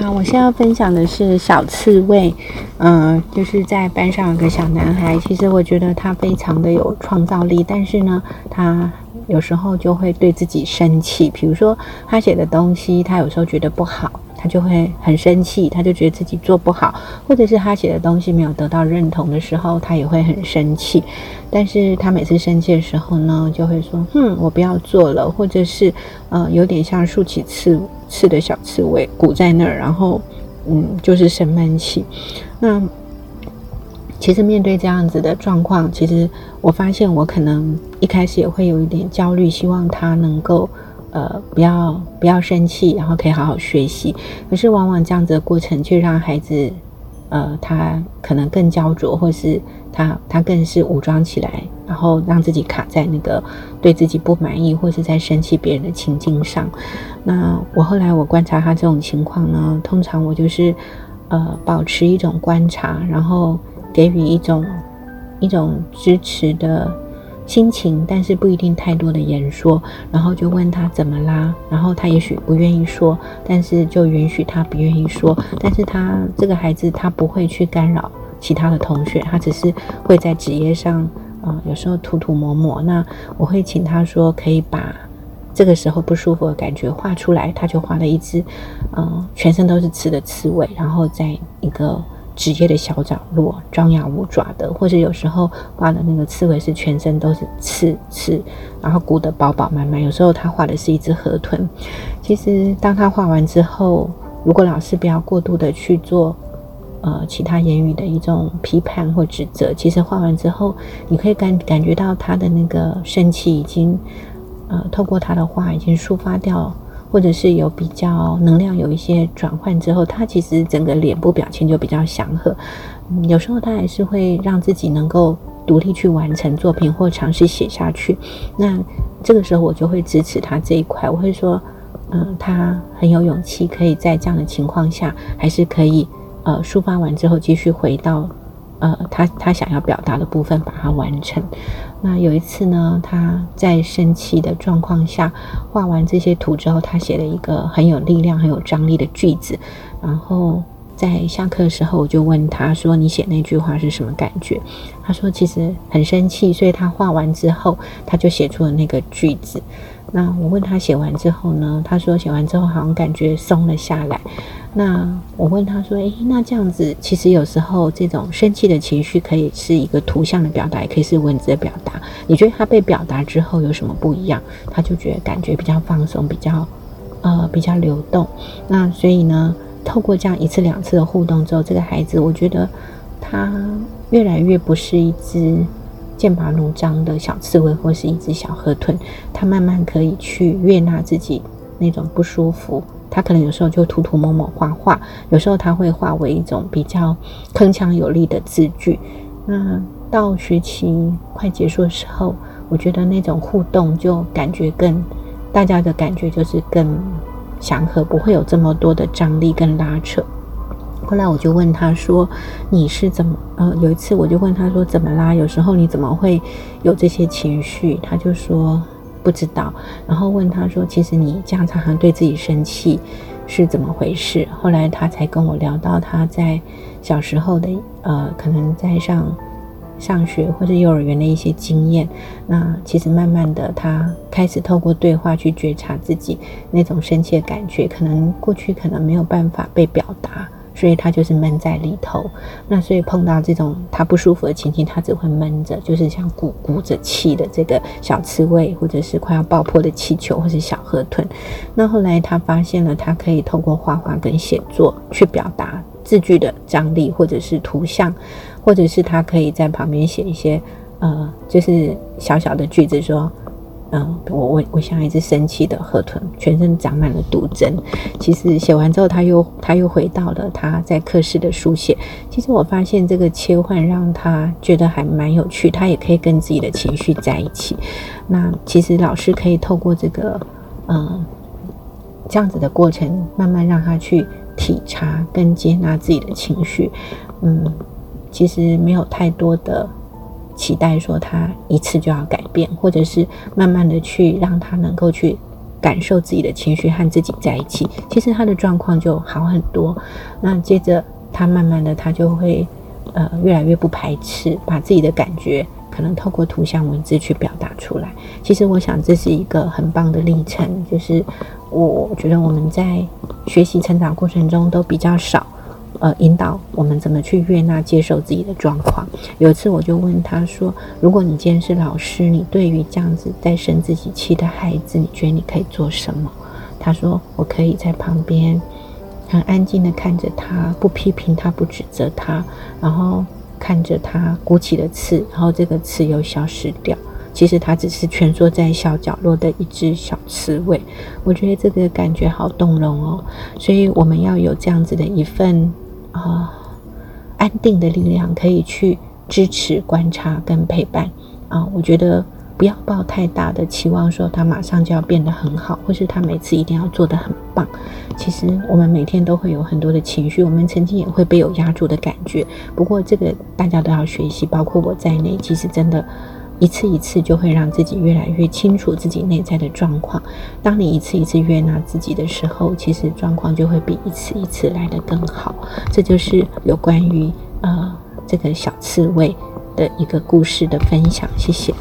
好，我现在要分享的是小刺猬。嗯，就是在班上有个小男孩，其实我觉得他非常的有创造力，但是呢，他有时候就会对自己生气。比如说他写的东西，他有时候觉得不好，他就会很生气，他就觉得自己做不好，或者是他写的东西没有得到认同的时候，他也会很生气。但是他每次生气的时候呢，就会说：“哼，我不要做了。”或者是呃，有点像竖起刺刺的小刺猬，鼓在那儿，然后嗯，就是生闷气。那其实面对这样子的状况，其实我发现我可能一开始也会有一点焦虑，希望他能够呃不要不要生气，然后可以好好学习。可是往往这样子的过程，却让孩子呃他可能更焦灼，或是他他更是武装起来，然后让自己卡在那个对自己不满意，或是在生气别人的情境上。那我后来我观察他这种情况呢，通常我就是。呃，保持一种观察，然后给予一种一种支持的心情，但是不一定太多的言说。然后就问他怎么啦？然后他也许不愿意说，但是就允许他不愿意说。但是他这个孩子他不会去干扰其他的同学，他只是会在纸页上啊，有时候涂涂抹抹。那我会请他说，可以把。这个时候不舒服的感觉画出来，他就画了一只，嗯，全身都是刺的刺猬，然后在一个职业的小角落张牙舞爪的，或者有时候画的那个刺猬是全身都是刺刺，然后鼓得饱饱满满。有时候他画的是一只河豚。其实当他画完之后，如果老师不要过度的去做，呃，其他言语的一种批判或指责，其实画完之后，你可以感感觉到他的那个生气已经。呃，透过他的话已经抒发掉了，或者是有比较能量有一些转换之后，他其实整个脸部表情就比较祥和。嗯，有时候他还是会让自己能够独立去完成作品或尝试写下去。那这个时候我就会支持他这一块，我会说，嗯，他很有勇气，可以在这样的情况下，还是可以呃抒发完之后继续回到。呃，他他想要表达的部分，把它完成。那有一次呢，他在生气的状况下画完这些图之后，他写了一个很有力量、很有张力的句子。然后在下课的时候，我就问他说：“你写那句话是什么感觉？”他说：“其实很生气。”所以他画完之后，他就写出了那个句子。那我问他写完之后呢？他说写完之后好像感觉松了下来。那我问他说：“诶，那这样子，其实有时候这种生气的情绪可以是一个图像的表达，也可以是文字的表达。你觉得他被表达之后有什么不一样？他就觉得感觉比较放松，比较呃比较流动。那所以呢，透过这样一次两次的互动之后，这个孩子我觉得他越来越不是一只剑拔弩张的小刺猬，或是一只小河豚，它慢慢可以去悦纳自己那种不舒服。”它可能有时候就涂涂抹抹画画，有时候它会化为一种比较铿锵有力的字句。那到学期快结束的时候，我觉得那种互动就感觉更，大家的感觉就是更祥和，不会有这么多的张力跟拉扯。后来我就问他说：“你是怎么？”呃，有一次我就问他说：“怎么啦？有时候你怎么会有这些情绪？”他就说。不知道，然后问他说：“其实你这样常常对自己生气，是怎么回事？”后来他才跟我聊到他在小时候的呃，可能在上上学或者幼儿园的一些经验。那其实慢慢的，他开始透过对话去觉察自己那种生气的感觉，可能过去可能没有办法被表达。所以他就是闷在里头，那所以碰到这种他不舒服的情境，他只会闷着，就是像鼓鼓着气的这个小刺猬，或者是快要爆破的气球，或是小河豚。那后来他发现了，他可以透过画画跟写作去表达字句的张力，或者是图像，或者是他可以在旁边写一些呃，就是小小的句子说。嗯，我我我像一只生气的河豚，全身长满了毒针。其实写完之后，他又他又回到了他在课室的书写。其实我发现这个切换让他觉得还蛮有趣，他也可以跟自己的情绪在一起。那其实老师可以透过这个嗯这样子的过程，慢慢让他去体察跟接纳自己的情绪。嗯，其实没有太多的。期待说他一次就要改变，或者是慢慢的去让他能够去感受自己的情绪和自己在一起，其实他的状况就好很多。那接着他慢慢的，他就会呃越来越不排斥，把自己的感觉可能透过图像文字去表达出来。其实我想这是一个很棒的历程，就是我觉得我们在学习成长过程中都比较少。呃，引导我们怎么去悦纳、接受自己的状况。有一次，我就问他说：“如果你今天是老师，你对于这样子在生自己气的孩子，你觉得你可以做什么？”他说：“我可以在旁边很安静的看着他，不批评他，不指责他，然后看着他鼓起的刺，然后这个刺又消失掉。其实他只是蜷缩在小角落的一只小刺猬。我觉得这个感觉好动容哦。所以我们要有这样子的一份。”啊，安定的力量可以去支持、观察跟陪伴啊！我觉得不要抱太大的期望，说他马上就要变得很好，或是他每次一定要做得很棒。其实我们每天都会有很多的情绪，我们曾经也会被有压住的感觉。不过这个大家都要学习，包括我在内。其实真的。一次一次就会让自己越来越清楚自己内在的状况。当你一次一次悦纳自己的时候，其实状况就会比一次一次来的更好。这就是有关于呃这个小刺猬的一个故事的分享。谢谢。